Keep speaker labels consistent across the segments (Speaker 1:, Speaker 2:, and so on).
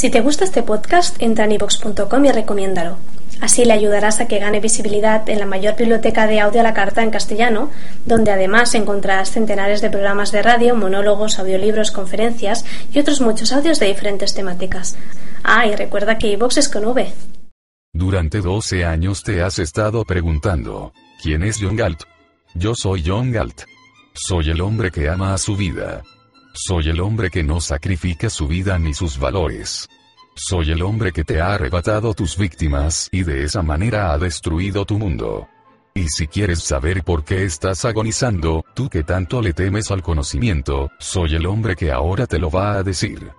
Speaker 1: Si te gusta este podcast, entra en ivox.com y recomiéndalo. Así le ayudarás a que gane visibilidad en la mayor biblioteca de audio a la carta en castellano, donde además encontrarás centenares de programas de radio, monólogos, audiolibros, conferencias y otros muchos audios de diferentes temáticas. Ah, y recuerda que iVox es con V.
Speaker 2: Durante 12 años te has estado preguntando, ¿quién es John Galt? Yo soy John Galt. Soy el hombre que ama a su vida. Soy el hombre que no sacrifica su vida ni sus valores. Soy el hombre que te ha arrebatado tus víctimas y de esa manera ha destruido tu mundo. Y si quieres saber por qué estás agonizando, tú que tanto le temes al conocimiento, soy el hombre que ahora te lo va a decir.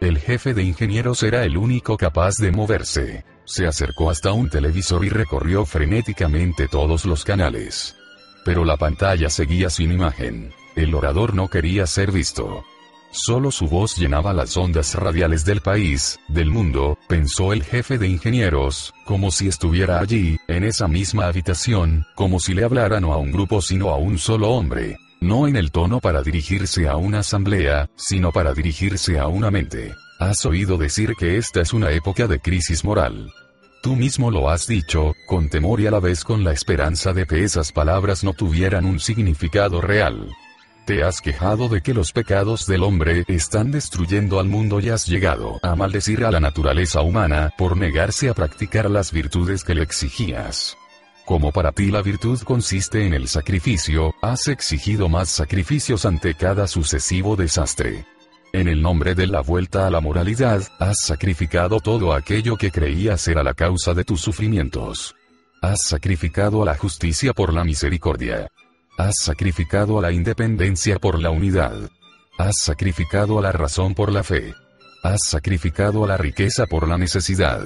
Speaker 2: El jefe de ingenieros era el único capaz de moverse. Se acercó hasta un televisor y recorrió frenéticamente todos los canales. Pero la pantalla seguía sin imagen. El orador no quería ser visto. Solo su voz llenaba las ondas radiales del país, del mundo, pensó el jefe de ingenieros, como si estuviera allí, en esa misma habitación, como si le hablara no a un grupo sino a un solo hombre. No en el tono para dirigirse a una asamblea, sino para dirigirse a una mente. Has oído decir que esta es una época de crisis moral. Tú mismo lo has dicho, con temor y a la vez con la esperanza de que esas palabras no tuvieran un significado real. Te has quejado de que los pecados del hombre están destruyendo al mundo y has llegado a maldecir a la naturaleza humana por negarse a practicar las virtudes que le exigías. Como para ti la virtud consiste en el sacrificio, has exigido más sacrificios ante cada sucesivo desastre. En el nombre de la vuelta a la moralidad, has sacrificado todo aquello que creías era la causa de tus sufrimientos. Has sacrificado a la justicia por la misericordia. Has sacrificado a la independencia por la unidad. Has sacrificado a la razón por la fe. Has sacrificado a la riqueza por la necesidad.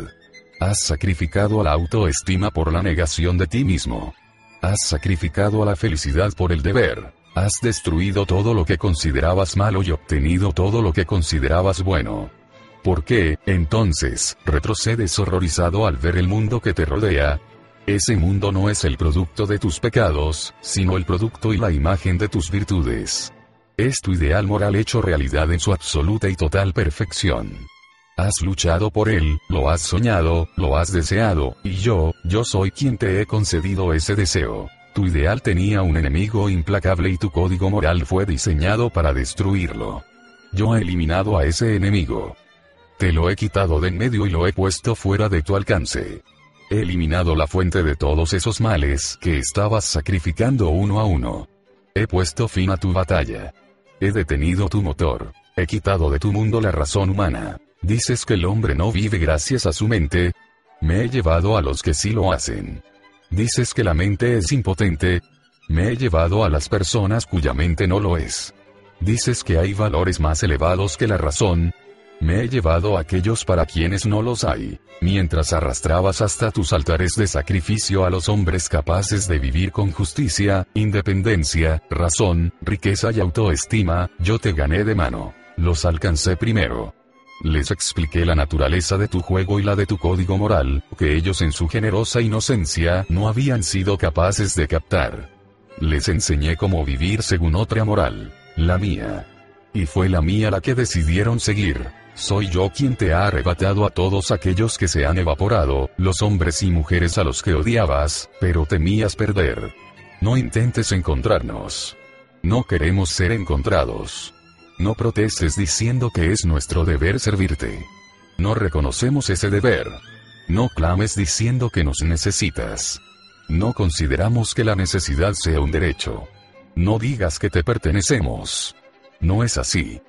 Speaker 2: Has sacrificado a la autoestima por la negación de ti mismo. Has sacrificado a la felicidad por el deber. Has destruido todo lo que considerabas malo y obtenido todo lo que considerabas bueno. ¿Por qué, entonces, retrocedes horrorizado al ver el mundo que te rodea, ese mundo no es el producto de tus pecados, sino el producto y la imagen de tus virtudes. Es tu ideal moral hecho realidad en su absoluta y total perfección. Has luchado por él, lo has soñado, lo has deseado, y yo, yo soy quien te he concedido ese deseo. Tu ideal tenía un enemigo implacable y tu código moral fue diseñado para destruirlo. Yo he eliminado a ese enemigo. Te lo he quitado de en medio y lo he puesto fuera de tu alcance. He eliminado la fuente de todos esos males que estabas sacrificando uno a uno. He puesto fin a tu batalla. He detenido tu motor. He quitado de tu mundo la razón humana. Dices que el hombre no vive gracias a su mente. Me he llevado a los que sí lo hacen. Dices que la mente es impotente. Me he llevado a las personas cuya mente no lo es. Dices que hay valores más elevados que la razón, me he llevado a aquellos para quienes no los hay, mientras arrastrabas hasta tus altares de sacrificio a los hombres capaces de vivir con justicia, independencia, razón, riqueza y autoestima, yo te gané de mano. Los alcancé primero. Les expliqué la naturaleza de tu juego y la de tu código moral, que ellos en su generosa inocencia no habían sido capaces de captar. Les enseñé cómo vivir según otra moral, la mía. Y fue la mía la que decidieron seguir. Soy yo quien te ha arrebatado a todos aquellos que se han evaporado, los hombres y mujeres a los que odiabas, pero temías perder. No intentes encontrarnos. No queremos ser encontrados. No protestes diciendo que es nuestro deber servirte. No reconocemos ese deber. No clames diciendo que nos necesitas. No consideramos que la necesidad sea un derecho. No digas que te pertenecemos. No es así.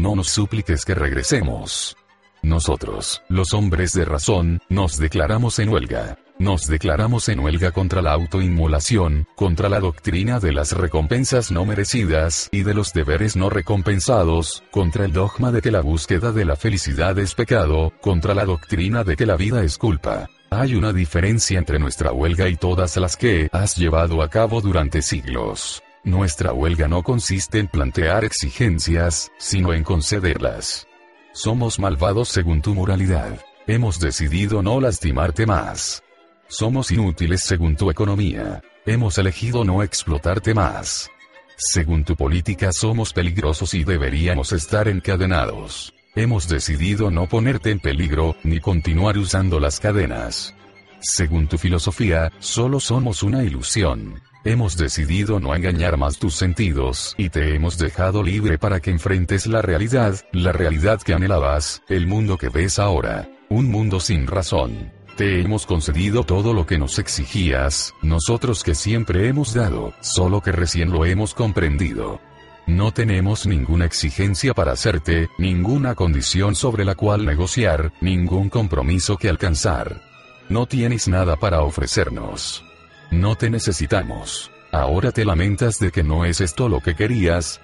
Speaker 2: No nos supliques que regresemos. Nosotros, los hombres de razón, nos declaramos en huelga. Nos declaramos en huelga contra la autoinmolación, contra la doctrina de las recompensas no merecidas y de los deberes no recompensados, contra el dogma de que la búsqueda de la felicidad es pecado, contra la doctrina de que la vida es culpa. Hay una diferencia entre nuestra huelga y todas las que has llevado a cabo durante siglos. Nuestra huelga no consiste en plantear exigencias, sino en concederlas. Somos malvados según tu moralidad. Hemos decidido no lastimarte más. Somos inútiles según tu economía. Hemos elegido no explotarte más. Según tu política somos peligrosos y deberíamos estar encadenados. Hemos decidido no ponerte en peligro, ni continuar usando las cadenas. Según tu filosofía, solo somos una ilusión. Hemos decidido no engañar más tus sentidos y te hemos dejado libre para que enfrentes la realidad, la realidad que anhelabas, el mundo que ves ahora, un mundo sin razón. Te hemos concedido todo lo que nos exigías, nosotros que siempre hemos dado, solo que recién lo hemos comprendido. No tenemos ninguna exigencia para hacerte, ninguna condición sobre la cual negociar, ningún compromiso que alcanzar. No tienes nada para ofrecernos. No te necesitamos. Ahora te lamentas de que no es esto lo que querías.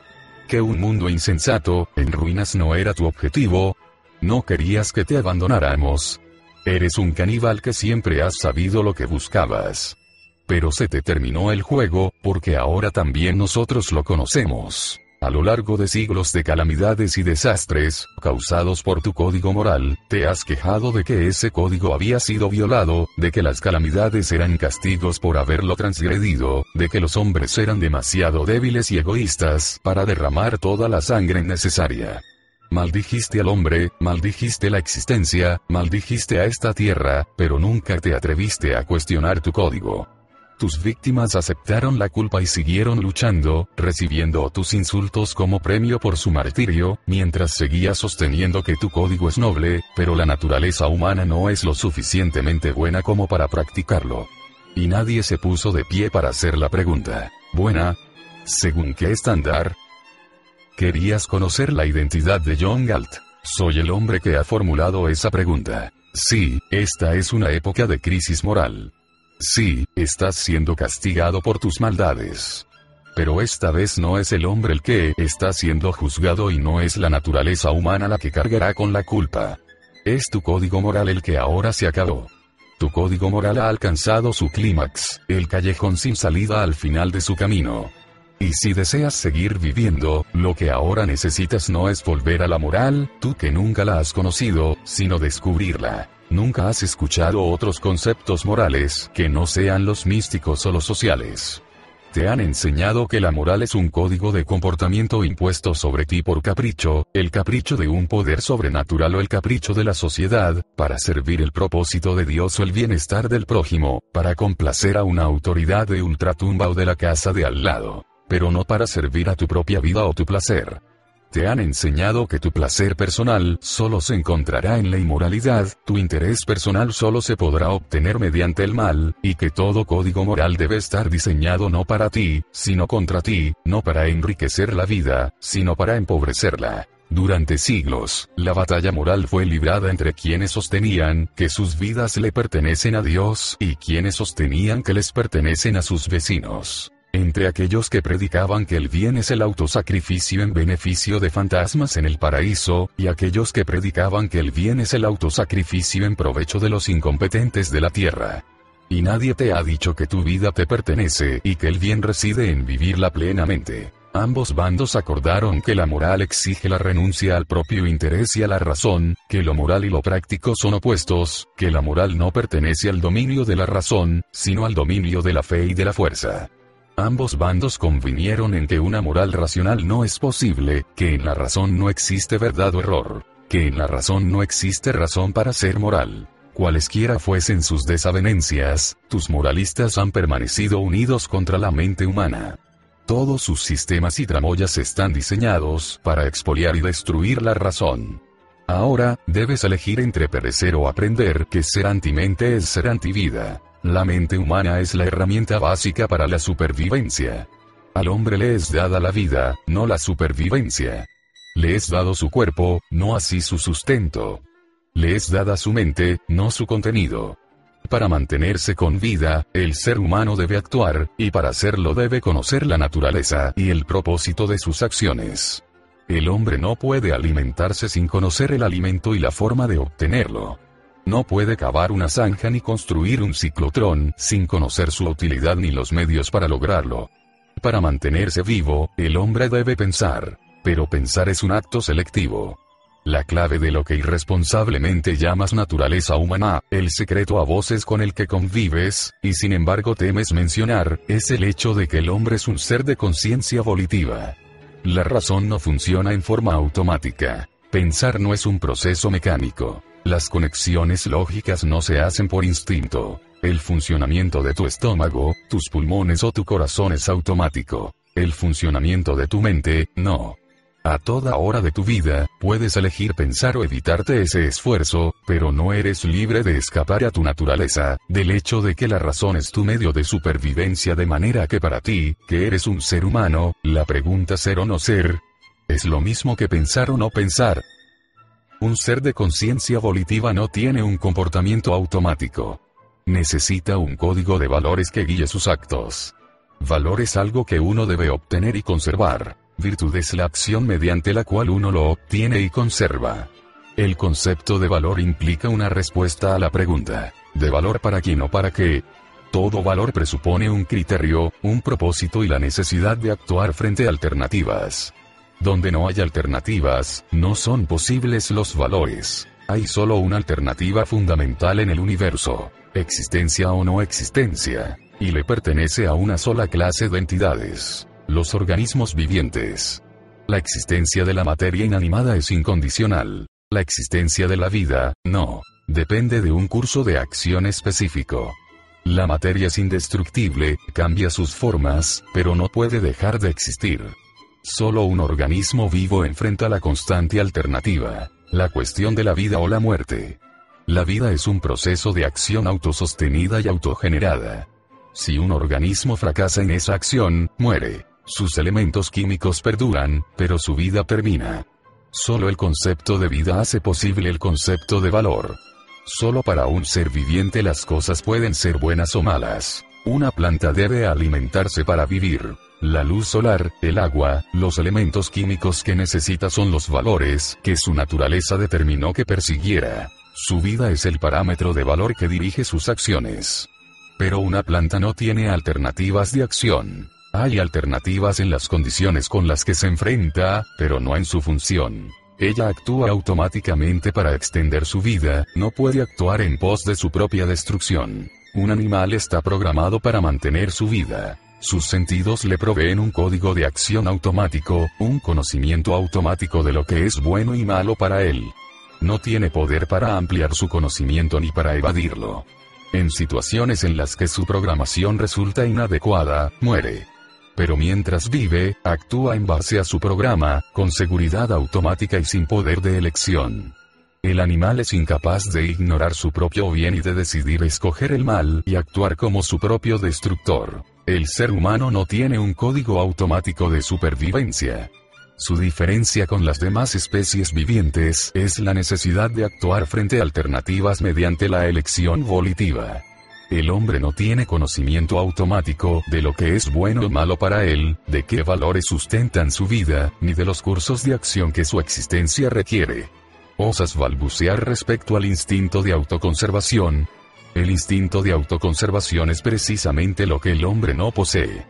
Speaker 2: Que un mundo insensato, en ruinas no era tu objetivo. No querías que te abandonáramos. Eres un caníbal que siempre has sabido lo que buscabas. Pero se te terminó el juego, porque ahora también nosotros lo conocemos. A lo largo de siglos de calamidades y desastres, causados por tu código moral, te has quejado de que ese código había sido violado, de que las calamidades eran castigos por haberlo transgredido, de que los hombres eran demasiado débiles y egoístas para derramar toda la sangre necesaria. Maldijiste al hombre, maldijiste la existencia, maldijiste a esta tierra, pero nunca te atreviste a cuestionar tu código. Tus víctimas aceptaron la culpa y siguieron luchando, recibiendo tus insultos como premio por su martirio, mientras seguías sosteniendo que tu código es noble, pero la naturaleza humana no es lo suficientemente buena como para practicarlo. Y nadie se puso de pie para hacer la pregunta. ¿Buena? ¿Según qué estándar? Querías conocer la identidad de John Galt. Soy el hombre que ha formulado esa pregunta. Sí, esta es una época de crisis moral. Sí, estás siendo castigado por tus maldades. Pero esta vez no es el hombre el que está siendo juzgado y no es la naturaleza humana la que cargará con la culpa. Es tu código moral el que ahora se acabó. Tu código moral ha alcanzado su clímax, el callejón sin salida al final de su camino. Y si deseas seguir viviendo, lo que ahora necesitas no es volver a la moral, tú que nunca la has conocido, sino descubrirla. Nunca has escuchado otros conceptos morales que no sean los místicos o los sociales. Te han enseñado que la moral es un código de comportamiento impuesto sobre ti por capricho, el capricho de un poder sobrenatural o el capricho de la sociedad, para servir el propósito de Dios o el bienestar del prójimo, para complacer a una autoridad de ultratumba o de la casa de al lado, pero no para servir a tu propia vida o tu placer. Te han enseñado que tu placer personal solo se encontrará en la inmoralidad, tu interés personal solo se podrá obtener mediante el mal, y que todo código moral debe estar diseñado no para ti, sino contra ti, no para enriquecer la vida, sino para empobrecerla. Durante siglos, la batalla moral fue librada entre quienes sostenían que sus vidas le pertenecen a Dios y quienes sostenían que les pertenecen a sus vecinos entre aquellos que predicaban que el bien es el autosacrificio en beneficio de fantasmas en el paraíso, y aquellos que predicaban que el bien es el autosacrificio en provecho de los incompetentes de la tierra. Y nadie te ha dicho que tu vida te pertenece y que el bien reside en vivirla plenamente. Ambos bandos acordaron que la moral exige la renuncia al propio interés y a la razón, que lo moral y lo práctico son opuestos, que la moral no pertenece al dominio de la razón, sino al dominio de la fe y de la fuerza. Ambos bandos convinieron en que una moral racional no es posible, que en la razón no existe verdad o error, que en la razón no existe razón para ser moral. Cualesquiera fuesen sus desavenencias, tus moralistas han permanecido unidos contra la mente humana. Todos sus sistemas y tramoyas están diseñados para expoliar y destruir la razón. Ahora, debes elegir entre perecer o aprender que ser antimente es ser antivida. La mente humana es la herramienta básica para la supervivencia. Al hombre le es dada la vida, no la supervivencia. Le es dado su cuerpo, no así su sustento. Le es dada su mente, no su contenido. Para mantenerse con vida, el ser humano debe actuar, y para hacerlo debe conocer la naturaleza y el propósito de sus acciones. El hombre no puede alimentarse sin conocer el alimento y la forma de obtenerlo. No puede cavar una zanja ni construir un ciclotrón sin conocer su utilidad ni los medios para lograrlo. Para mantenerse vivo, el hombre debe pensar. Pero pensar es un acto selectivo. La clave de lo que irresponsablemente llamas naturaleza humana, el secreto a voces con el que convives, y sin embargo temes mencionar, es el hecho de que el hombre es un ser de conciencia volitiva. La razón no funciona en forma automática Pensar no es un proceso mecánico. Las conexiones lógicas no se hacen por instinto. El funcionamiento de tu estómago, tus pulmones o tu corazón es automático. El funcionamiento de tu mente, no. A toda hora de tu vida, puedes elegir pensar o evitarte ese esfuerzo, pero no eres libre de escapar a tu naturaleza, del hecho de que la razón es tu medio de supervivencia de manera que para ti, que eres un ser humano, la pregunta ser o no ser, es lo mismo que pensar o no pensar. Un ser de conciencia volitiva no tiene un comportamiento automático. Necesita un código de valores que guíe sus actos. Valor es algo que uno debe obtener y conservar. Virtud es la acción mediante la cual uno lo obtiene y conserva. El concepto de valor implica una respuesta a la pregunta, ¿de valor para quién o para qué? Todo valor presupone un criterio, un propósito y la necesidad de actuar frente a alternativas. Donde no hay alternativas, no son posibles los valores. Hay solo una alternativa fundamental en el universo, existencia o no existencia, y le pertenece a una sola clase de entidades. Los organismos vivientes. La existencia de la materia inanimada es incondicional. La existencia de la vida, no. Depende de un curso de acción específico. La materia es indestructible, cambia sus formas, pero no puede dejar de existir. Solo un organismo vivo enfrenta la constante alternativa, la cuestión de la vida o la muerte. La vida es un proceso de acción autosostenida y autogenerada. Si un organismo fracasa en esa acción, muere. Sus elementos químicos perduran, pero su vida termina. Solo el concepto de vida hace posible el concepto de valor. Solo para un ser viviente las cosas pueden ser buenas o malas. Una planta debe alimentarse para vivir. La luz solar, el agua, los elementos químicos que necesita son los valores que su naturaleza determinó que persiguiera. Su vida es el parámetro de valor que dirige sus acciones. Pero una planta no tiene alternativas de acción. Hay alternativas en las condiciones con las que se enfrenta, pero no en su función. Ella actúa automáticamente para extender su vida, no puede actuar en pos de su propia destrucción. Un animal está programado para mantener su vida. Sus sentidos le proveen un código de acción automático, un conocimiento automático de lo que es bueno y malo para él. No tiene poder para ampliar su conocimiento ni para evadirlo. En situaciones en las que su programación resulta inadecuada, muere pero mientras vive, actúa en base a su programa, con seguridad automática y sin poder de elección. El animal es incapaz de ignorar su propio bien y de decidir escoger el mal y actuar como su propio destructor. El ser humano no tiene un código automático de supervivencia. Su diferencia con las demás especies vivientes es la necesidad de actuar frente a alternativas mediante la elección volitiva. El hombre no tiene conocimiento automático de lo que es bueno o malo para él, de qué valores sustentan su vida, ni de los cursos de acción que su existencia requiere. Osas balbucear respecto al instinto de autoconservación. El instinto de autoconservación es precisamente lo que el hombre no posee.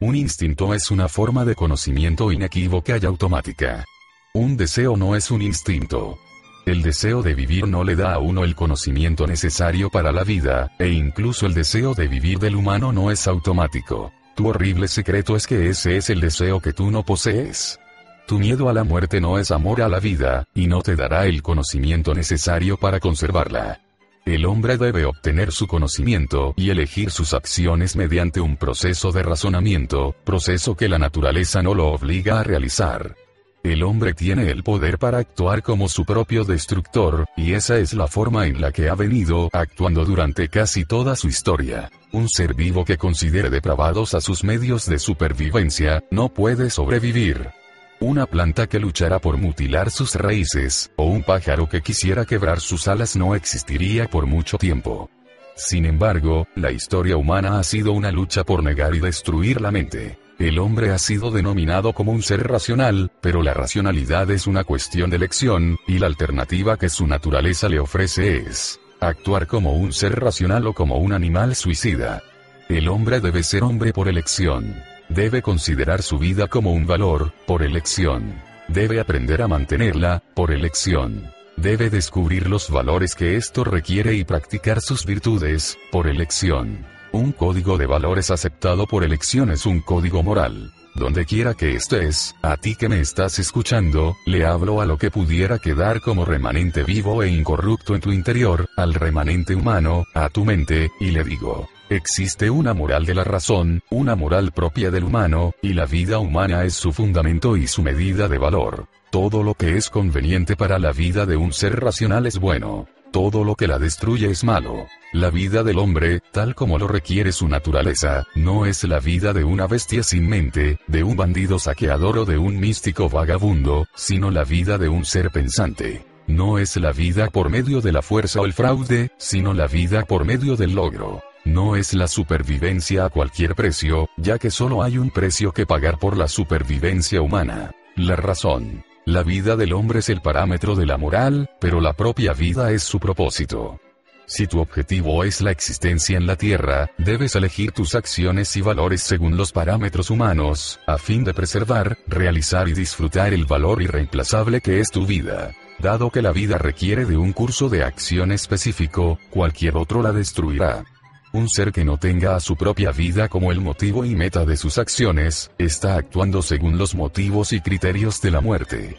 Speaker 2: Un instinto es una forma de conocimiento inequívoca y automática. Un deseo no es un instinto. El deseo de vivir no le da a uno el conocimiento necesario para la vida, e incluso el deseo de vivir del humano no es automático. Tu horrible secreto es que ese es el deseo que tú no posees. Tu miedo a la muerte no es amor a la vida, y no te dará el conocimiento necesario para conservarla. El hombre debe obtener su conocimiento y elegir sus acciones mediante un proceso de razonamiento, proceso que la naturaleza no lo obliga a realizar. El hombre tiene el poder para actuar como su propio destructor, y esa es la forma en la que ha venido actuando durante casi toda su historia. Un ser vivo que considere depravados a sus medios de supervivencia, no puede sobrevivir. Una planta que luchara por mutilar sus raíces, o un pájaro que quisiera quebrar sus alas no existiría por mucho tiempo. Sin embargo, la historia humana ha sido una lucha por negar y destruir la mente. El hombre ha sido denominado como un ser racional, pero la racionalidad es una cuestión de elección, y la alternativa que su naturaleza le ofrece es actuar como un ser racional o como un animal suicida. El hombre debe ser hombre por elección. Debe considerar su vida como un valor, por elección. Debe aprender a mantenerla, por elección. Debe descubrir los valores que esto requiere y practicar sus virtudes, por elección. Un código de valores aceptado por elección es un código moral. Donde quiera que estés, a ti que me estás escuchando, le hablo a lo que pudiera quedar como remanente vivo e incorrupto en tu interior, al remanente humano, a tu mente, y le digo, existe una moral de la razón, una moral propia del humano, y la vida humana es su fundamento y su medida de valor. Todo lo que es conveniente para la vida de un ser racional es bueno. Todo lo que la destruye es malo. La vida del hombre, tal como lo requiere su naturaleza, no es la vida de una bestia sin mente, de un bandido saqueador o de un místico vagabundo, sino la vida de un ser pensante. No es la vida por medio de la fuerza o el fraude, sino la vida por medio del logro. No es la supervivencia a cualquier precio, ya que solo hay un precio que pagar por la supervivencia humana. La razón. La vida del hombre es el parámetro de la moral, pero la propia vida es su propósito. Si tu objetivo es la existencia en la Tierra, debes elegir tus acciones y valores según los parámetros humanos, a fin de preservar, realizar y disfrutar el valor irreemplazable que es tu vida. Dado que la vida requiere de un curso de acción específico, cualquier otro la destruirá. Un ser que no tenga a su propia vida como el motivo y meta de sus acciones, está actuando según los motivos y criterios de la muerte.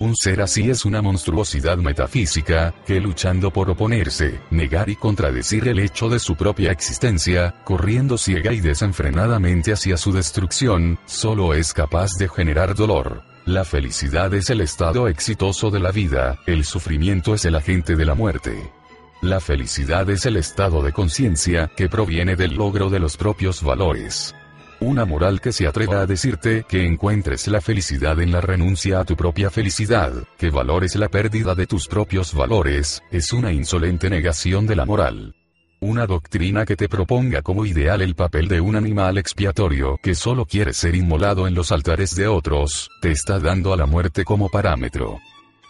Speaker 2: Un ser así es una monstruosidad metafísica, que luchando por oponerse, negar y contradecir el hecho de su propia existencia, corriendo ciega y desenfrenadamente hacia su destrucción, solo es capaz de generar dolor. La felicidad es el estado exitoso de la vida, el sufrimiento es el agente de la muerte. La felicidad es el estado de conciencia que proviene del logro de los propios valores. Una moral que se atreva a decirte que encuentres la felicidad en la renuncia a tu propia felicidad, que valores la pérdida de tus propios valores, es una insolente negación de la moral. Una doctrina que te proponga como ideal el papel de un animal expiatorio que solo quiere ser inmolado en los altares de otros, te está dando a la muerte como parámetro.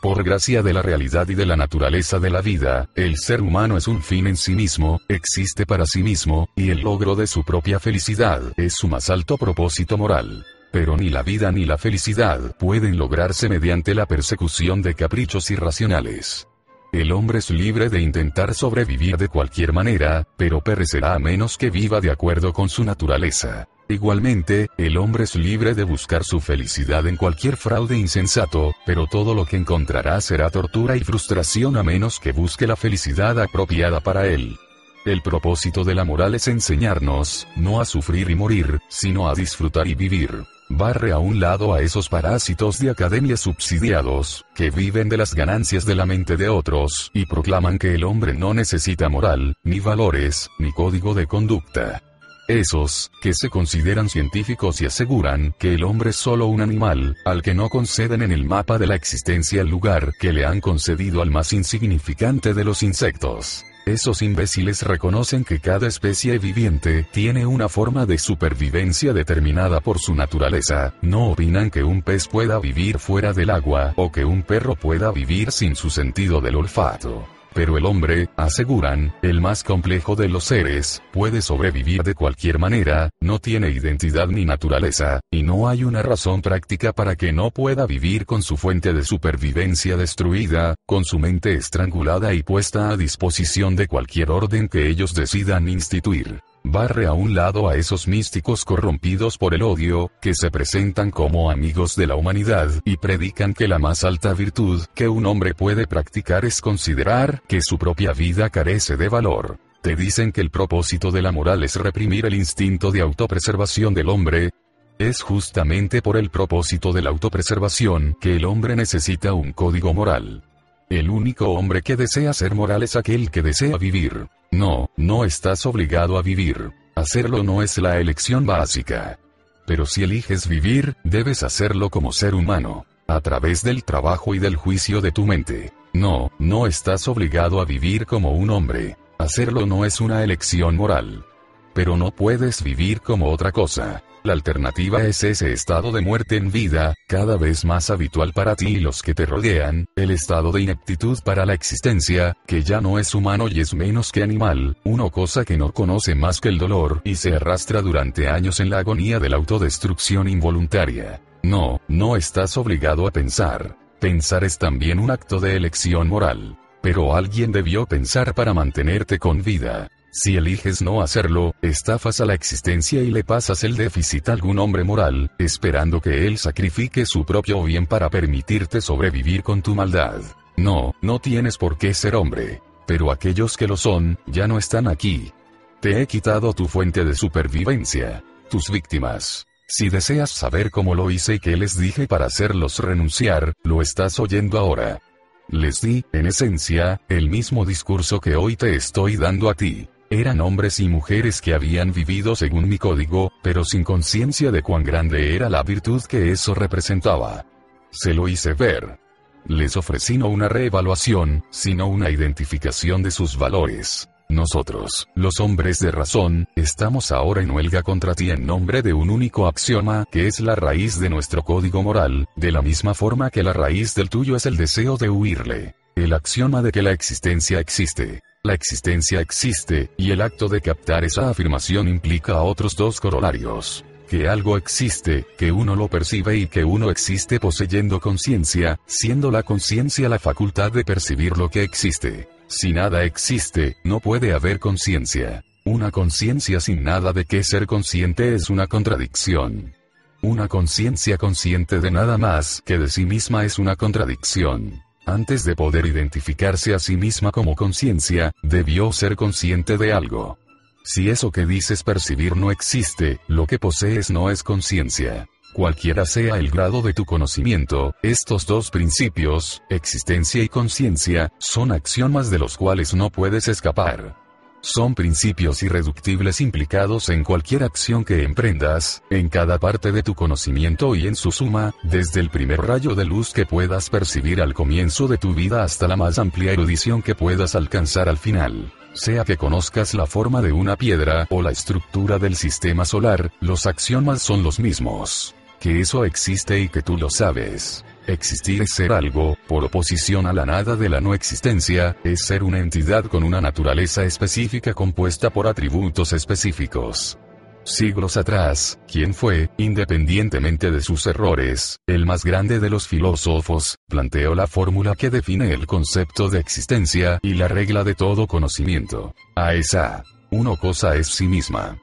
Speaker 2: Por gracia de la realidad y de la naturaleza de la vida, el ser humano es un fin en sí mismo, existe para sí mismo, y el logro de su propia felicidad es su más alto propósito moral. Pero ni la vida ni la felicidad pueden lograrse mediante la persecución de caprichos irracionales. El hombre es libre de intentar sobrevivir de cualquier manera, pero perecerá a menos que viva de acuerdo con su naturaleza. Igualmente, el hombre es libre de buscar su felicidad en cualquier fraude insensato, pero todo lo que encontrará será tortura y frustración a menos que busque la felicidad apropiada para él. El propósito de la moral es enseñarnos, no a sufrir y morir, sino a disfrutar y vivir. Barre a un lado a esos parásitos de academia subsidiados, que viven de las ganancias de la mente de otros, y proclaman que el hombre no necesita moral, ni valores, ni código de conducta. Esos, que se consideran científicos y aseguran que el hombre es solo un animal, al que no conceden en el mapa de la existencia el lugar que le han concedido al más insignificante de los insectos. Esos imbéciles reconocen que cada especie viviente tiene una forma de supervivencia determinada por su naturaleza, no opinan que un pez pueda vivir fuera del agua o que un perro pueda vivir sin su sentido del olfato. Pero el hombre, aseguran, el más complejo de los seres, puede sobrevivir de cualquier manera, no tiene identidad ni naturaleza, y no hay una razón práctica para que no pueda vivir con su fuente de supervivencia destruida, con su mente estrangulada y puesta a disposición de cualquier orden que ellos decidan instituir. Barre a un lado a esos místicos corrompidos por el odio, que se presentan como amigos de la humanidad y predican que la más alta virtud que un hombre puede practicar es considerar que su propia vida carece de valor. Te dicen que el propósito de la moral es reprimir el instinto de autopreservación del hombre, es justamente por el propósito de la autopreservación que el hombre necesita un código moral. El único hombre que desea ser moral es aquel que desea vivir. No, no estás obligado a vivir. Hacerlo no es la elección básica. Pero si eliges vivir, debes hacerlo como ser humano, a través del trabajo y del juicio de tu mente. No, no estás obligado a vivir como un hombre. Hacerlo no es una elección moral. Pero no puedes vivir como otra cosa. La alternativa es ese estado de muerte en vida, cada vez más habitual para ti y los que te rodean, el estado de ineptitud para la existencia, que ya no es humano y es menos que animal, una cosa que no conoce más que el dolor y se arrastra durante años en la agonía de la autodestrucción involuntaria. No, no estás obligado a pensar. Pensar es también un acto de elección moral. Pero alguien debió pensar para mantenerte con vida. Si eliges no hacerlo, estafas a la existencia y le pasas el déficit a algún hombre moral, esperando que él sacrifique su propio bien para permitirte sobrevivir con tu maldad. No, no tienes por qué ser hombre. Pero aquellos que lo son, ya no están aquí. Te he quitado tu fuente de supervivencia. Tus víctimas. Si deseas saber cómo lo hice y qué les dije para hacerlos renunciar, lo estás oyendo ahora. Les di, en esencia, el mismo discurso que hoy te estoy dando a ti. Eran hombres y mujeres que habían vivido según mi código, pero sin conciencia de cuán grande era la virtud que eso representaba. Se lo hice ver. Les ofrecí no una reevaluación, sino una identificación de sus valores. Nosotros, los hombres de razón, estamos ahora en huelga contra ti en nombre de un único axioma que es la raíz de nuestro código moral, de la misma forma que la raíz del tuyo es el deseo de huirle. El axioma de que la existencia existe. La existencia existe, y el acto de captar esa afirmación implica otros dos corolarios. Que algo existe, que uno lo percibe y que uno existe poseyendo conciencia, siendo la conciencia la facultad de percibir lo que existe. Si nada existe, no puede haber conciencia. Una conciencia sin nada de qué ser consciente es una contradicción. Una conciencia consciente de nada más que de sí misma es una contradicción. Antes de poder identificarse a sí misma como conciencia, debió ser consciente de algo. Si eso que dices percibir no existe, lo que posees no es conciencia. Cualquiera sea el grado de tu conocimiento, estos dos principios, existencia y conciencia, son axiomas de los cuales no puedes escapar. Son principios irreductibles implicados en cualquier acción que emprendas, en cada parte de tu conocimiento y en su suma, desde el primer rayo de luz que puedas percibir al comienzo de tu vida hasta la más amplia erudición que puedas alcanzar al final. Sea que conozcas la forma de una piedra o la estructura del sistema solar, los axiomas son los mismos. Que eso existe y que tú lo sabes. Existir es ser algo, por oposición a la nada de la no existencia, es ser una entidad con una naturaleza específica compuesta por atributos específicos. Siglos atrás, ¿quién fue, independientemente de sus errores, el más grande de los filósofos, planteó la fórmula que define el concepto de existencia y la regla de todo conocimiento. A esa, uno cosa es sí misma.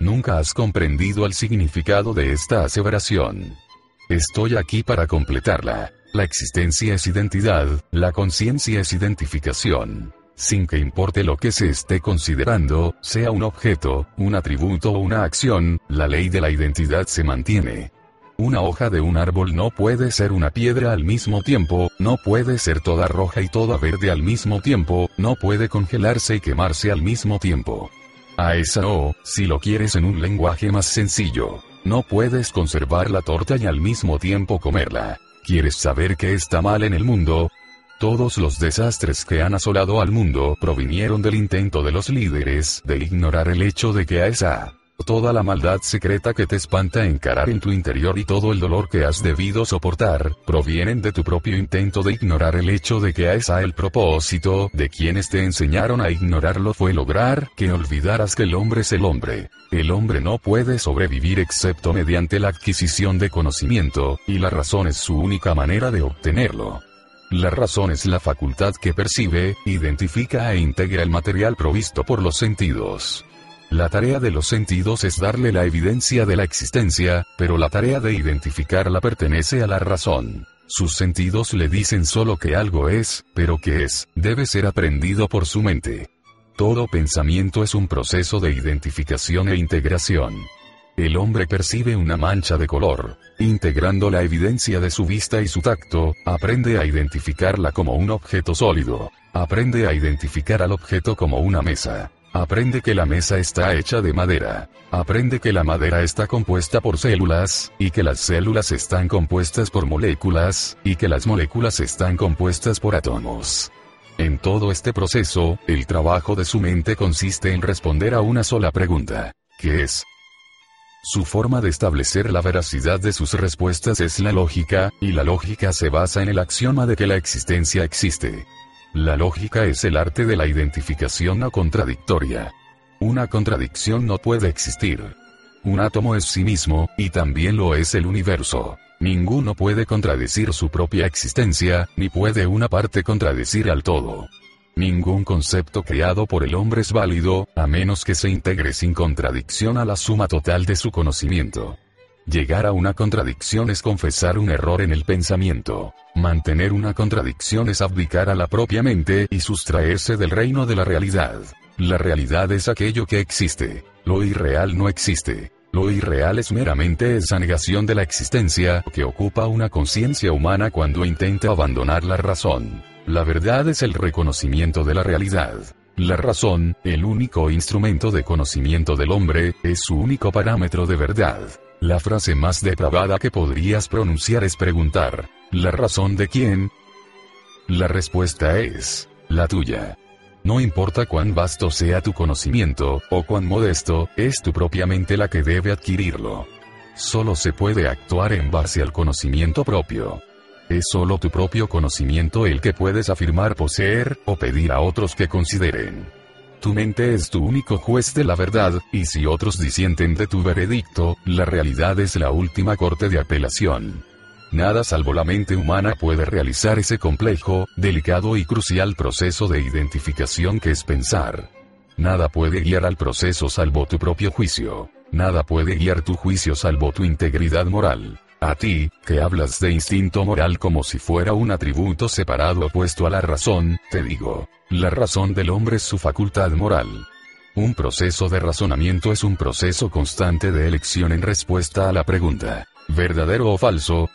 Speaker 2: Nunca has comprendido el significado de esta aseveración. Estoy aquí para completarla. La existencia es identidad, la conciencia es identificación. Sin que importe lo que se esté considerando, sea un objeto, un atributo o una acción, la ley de la identidad se mantiene. Una hoja de un árbol no puede ser una piedra al mismo tiempo, no puede ser toda roja y toda verde al mismo tiempo, no puede congelarse y quemarse al mismo tiempo. A esa o, si lo quieres en un lenguaje más sencillo, no puedes conservar la torta y al mismo tiempo comerla. ¿Quieres saber qué está mal en el mundo? Todos los desastres que han asolado al mundo provinieron del intento de los líderes de ignorar el hecho de que a esa Toda la maldad secreta que te espanta encarar en tu interior y todo el dolor que has debido soportar, provienen de tu propio intento de ignorar el hecho de que a esa el propósito de quienes te enseñaron a ignorarlo fue lograr que olvidaras que el hombre es el hombre. El hombre no puede sobrevivir excepto mediante la adquisición de conocimiento, y la razón es su única manera de obtenerlo. La razón es la facultad que percibe, identifica e integra el material provisto por los sentidos. La tarea de los sentidos es darle la evidencia de la existencia, pero la tarea de identificarla pertenece a la razón. Sus sentidos le dicen solo que algo es, pero que es, debe ser aprendido por su mente. Todo pensamiento es un proceso de identificación e integración. El hombre percibe una mancha de color. Integrando la evidencia de su vista y su tacto, aprende a identificarla como un objeto sólido. Aprende a identificar al objeto como una mesa. Aprende que la mesa está hecha de madera. Aprende que la madera está compuesta por células, y que las células están compuestas por moléculas, y que las moléculas están compuestas por átomos. En todo este proceso, el trabajo de su mente consiste en responder a una sola pregunta, que es, su forma de establecer la veracidad de sus respuestas es la lógica, y la lógica se basa en el axioma de que la existencia existe. La lógica es el arte de la identificación no contradictoria. Una contradicción no puede existir. Un átomo es sí mismo, y también lo es el universo. Ninguno puede contradecir su propia existencia, ni puede una parte contradecir al todo. Ningún concepto creado por el hombre es válido, a menos que se integre sin contradicción a la suma total de su conocimiento. Llegar a una contradicción es confesar un error en el pensamiento. Mantener una contradicción es abdicar a la propia mente y sustraerse del reino de la realidad. La realidad es aquello que existe. Lo irreal no existe. Lo irreal es meramente esa negación de la existencia que ocupa una conciencia humana cuando intenta abandonar la razón. La verdad es el reconocimiento de la realidad. La razón, el único instrumento de conocimiento del hombre, es su único parámetro de verdad. La frase más depravada que podrías pronunciar es preguntar, ¿la razón de quién? La respuesta es, la tuya. No importa cuán vasto sea tu conocimiento, o cuán modesto, es tu propia mente la que debe adquirirlo. Solo se puede actuar en base al conocimiento propio. Es solo tu propio conocimiento el que puedes afirmar poseer, o pedir a otros que consideren. Tu mente es tu único juez de la verdad, y si otros disienten de tu veredicto, la realidad es la última corte de apelación. Nada salvo la mente humana puede realizar ese complejo, delicado y crucial proceso de identificación que es pensar. Nada puede guiar al proceso salvo tu propio juicio. Nada puede guiar tu juicio salvo tu integridad moral. A ti, que hablas de instinto moral como si fuera un atributo separado opuesto a la razón, te digo, la razón del hombre es su facultad moral. Un proceso de razonamiento es un proceso constante de elección en respuesta a la pregunta, ¿verdadero o falso?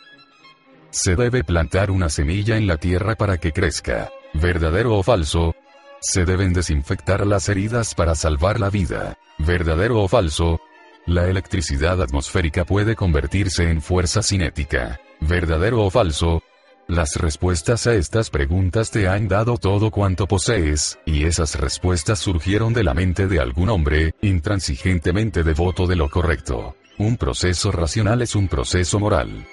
Speaker 2: Se debe plantar una semilla en la tierra para que crezca, ¿verdadero o falso? Se deben desinfectar las heridas para salvar la vida, ¿verdadero o falso? La electricidad atmosférica puede convertirse en fuerza cinética. ¿Verdadero o falso? Las respuestas a estas preguntas te han dado todo cuanto posees, y esas respuestas surgieron de la mente de algún hombre, intransigentemente devoto de lo correcto. Un proceso racional es un proceso moral.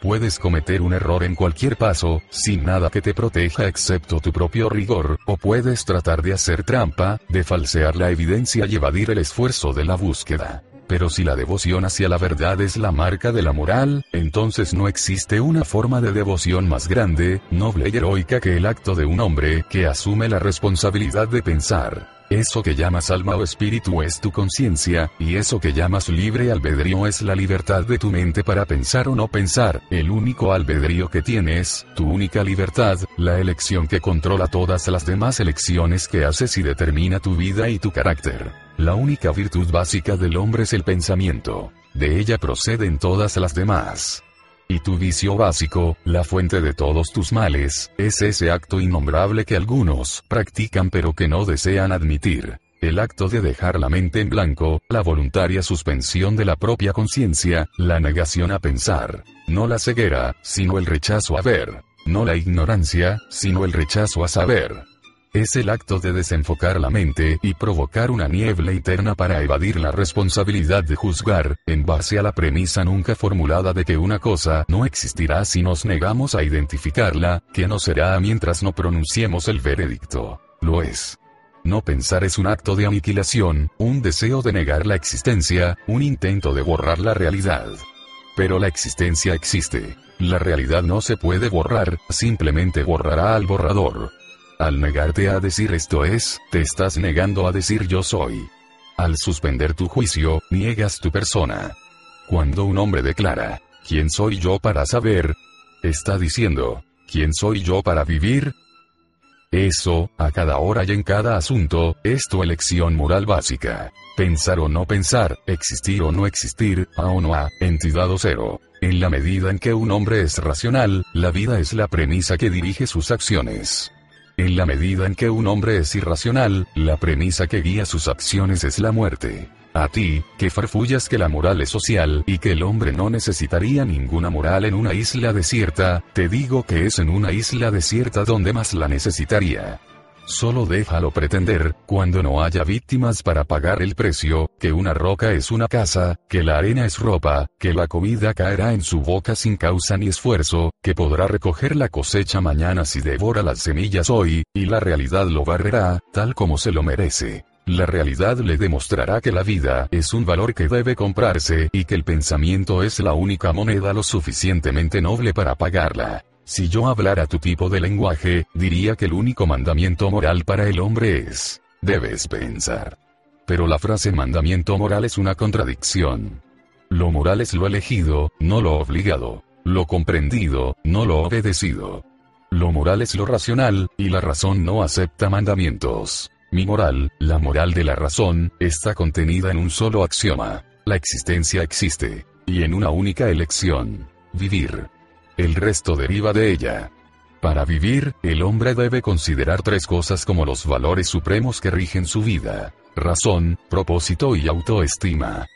Speaker 2: Puedes cometer un error en cualquier paso, sin nada que te proteja excepto tu propio rigor, o puedes tratar de hacer trampa, de falsear la evidencia y evadir el esfuerzo de la búsqueda. Pero si la devoción hacia la verdad es la marca de la moral, entonces no existe una forma de devoción más grande, noble y heroica que el acto de un hombre que asume la responsabilidad de pensar. Eso que llamas alma o espíritu es tu conciencia, y eso que llamas libre albedrío es la libertad de tu mente para pensar o no pensar, el único albedrío que tienes, tu única libertad, la elección que controla todas las demás elecciones que haces y determina tu vida y tu carácter. La única virtud básica del hombre es el pensamiento. De ella proceden todas las demás. Y tu vicio básico, la fuente de todos tus males, es ese acto innombrable que algunos practican pero que no desean admitir. El acto de dejar la mente en blanco, la voluntaria suspensión de la propia conciencia, la negación a pensar. No la ceguera, sino el rechazo a ver. No la ignorancia, sino el rechazo a saber. Es el acto de desenfocar la mente y provocar una niebla interna para evadir la responsabilidad de juzgar, en base a la premisa nunca formulada de que una cosa no existirá si nos negamos a identificarla, que no será mientras no pronunciemos el veredicto. Lo es. No pensar es un acto de aniquilación, un deseo de negar la existencia, un intento de borrar la realidad. Pero la existencia existe. La realidad no se puede borrar, simplemente borrará al borrador. Al negarte a decir esto es, te estás negando a decir yo soy. Al suspender tu juicio, niegas tu persona. Cuando un hombre declara, ¿quién soy yo para saber? Está diciendo, ¿quién soy yo para vivir? Eso, a cada hora y en cada asunto, es tu elección moral básica. Pensar o no pensar, existir o no existir, a o no a, entidad o cero. En la medida en que un hombre es racional, la vida es la premisa que dirige sus acciones. En la medida en que un hombre es irracional, la premisa que guía sus acciones es la muerte. A ti, que farfullas que la moral es social y que el hombre no necesitaría ninguna moral en una isla desierta, te digo que es en una isla desierta donde más la necesitaría. Solo déjalo pretender, cuando no haya víctimas para pagar el precio, que una roca es una casa, que la arena es ropa, que la comida caerá en su boca sin causa ni esfuerzo, que podrá recoger la cosecha mañana si devora las semillas hoy, y la realidad lo barrerá, tal como se lo merece. La realidad le demostrará que la vida es un valor que debe comprarse y que el pensamiento es la única moneda lo suficientemente noble para pagarla. Si yo hablara tu tipo de lenguaje, diría que el único mandamiento moral para el hombre es, debes pensar. Pero la frase mandamiento moral es una contradicción. Lo moral es lo elegido, no lo obligado. Lo comprendido, no lo obedecido. Lo moral es lo racional, y la razón no acepta mandamientos. Mi moral, la moral de la razón, está contenida en un solo axioma. La existencia existe. Y en una única elección. Vivir. El resto deriva de ella. Para vivir, el hombre debe considerar tres cosas como los valores supremos que rigen su vida. Razón, propósito y autoestima.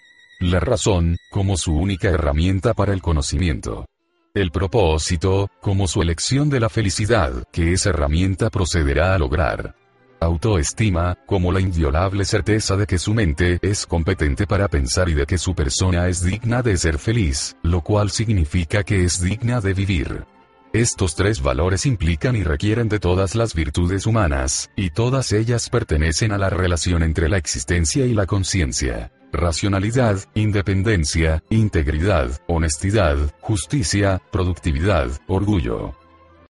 Speaker 2: La razón, como su única herramienta para el conocimiento. El propósito, como su elección de la felicidad, que esa herramienta procederá a lograr. Autoestima, como la inviolable certeza de que su mente es competente para pensar y de que su persona es digna de ser feliz, lo cual significa que es digna de vivir. Estos tres valores implican y requieren de todas las virtudes humanas, y todas ellas pertenecen a la relación entre la existencia y la conciencia. Racionalidad, independencia, integridad, honestidad, justicia, productividad, orgullo.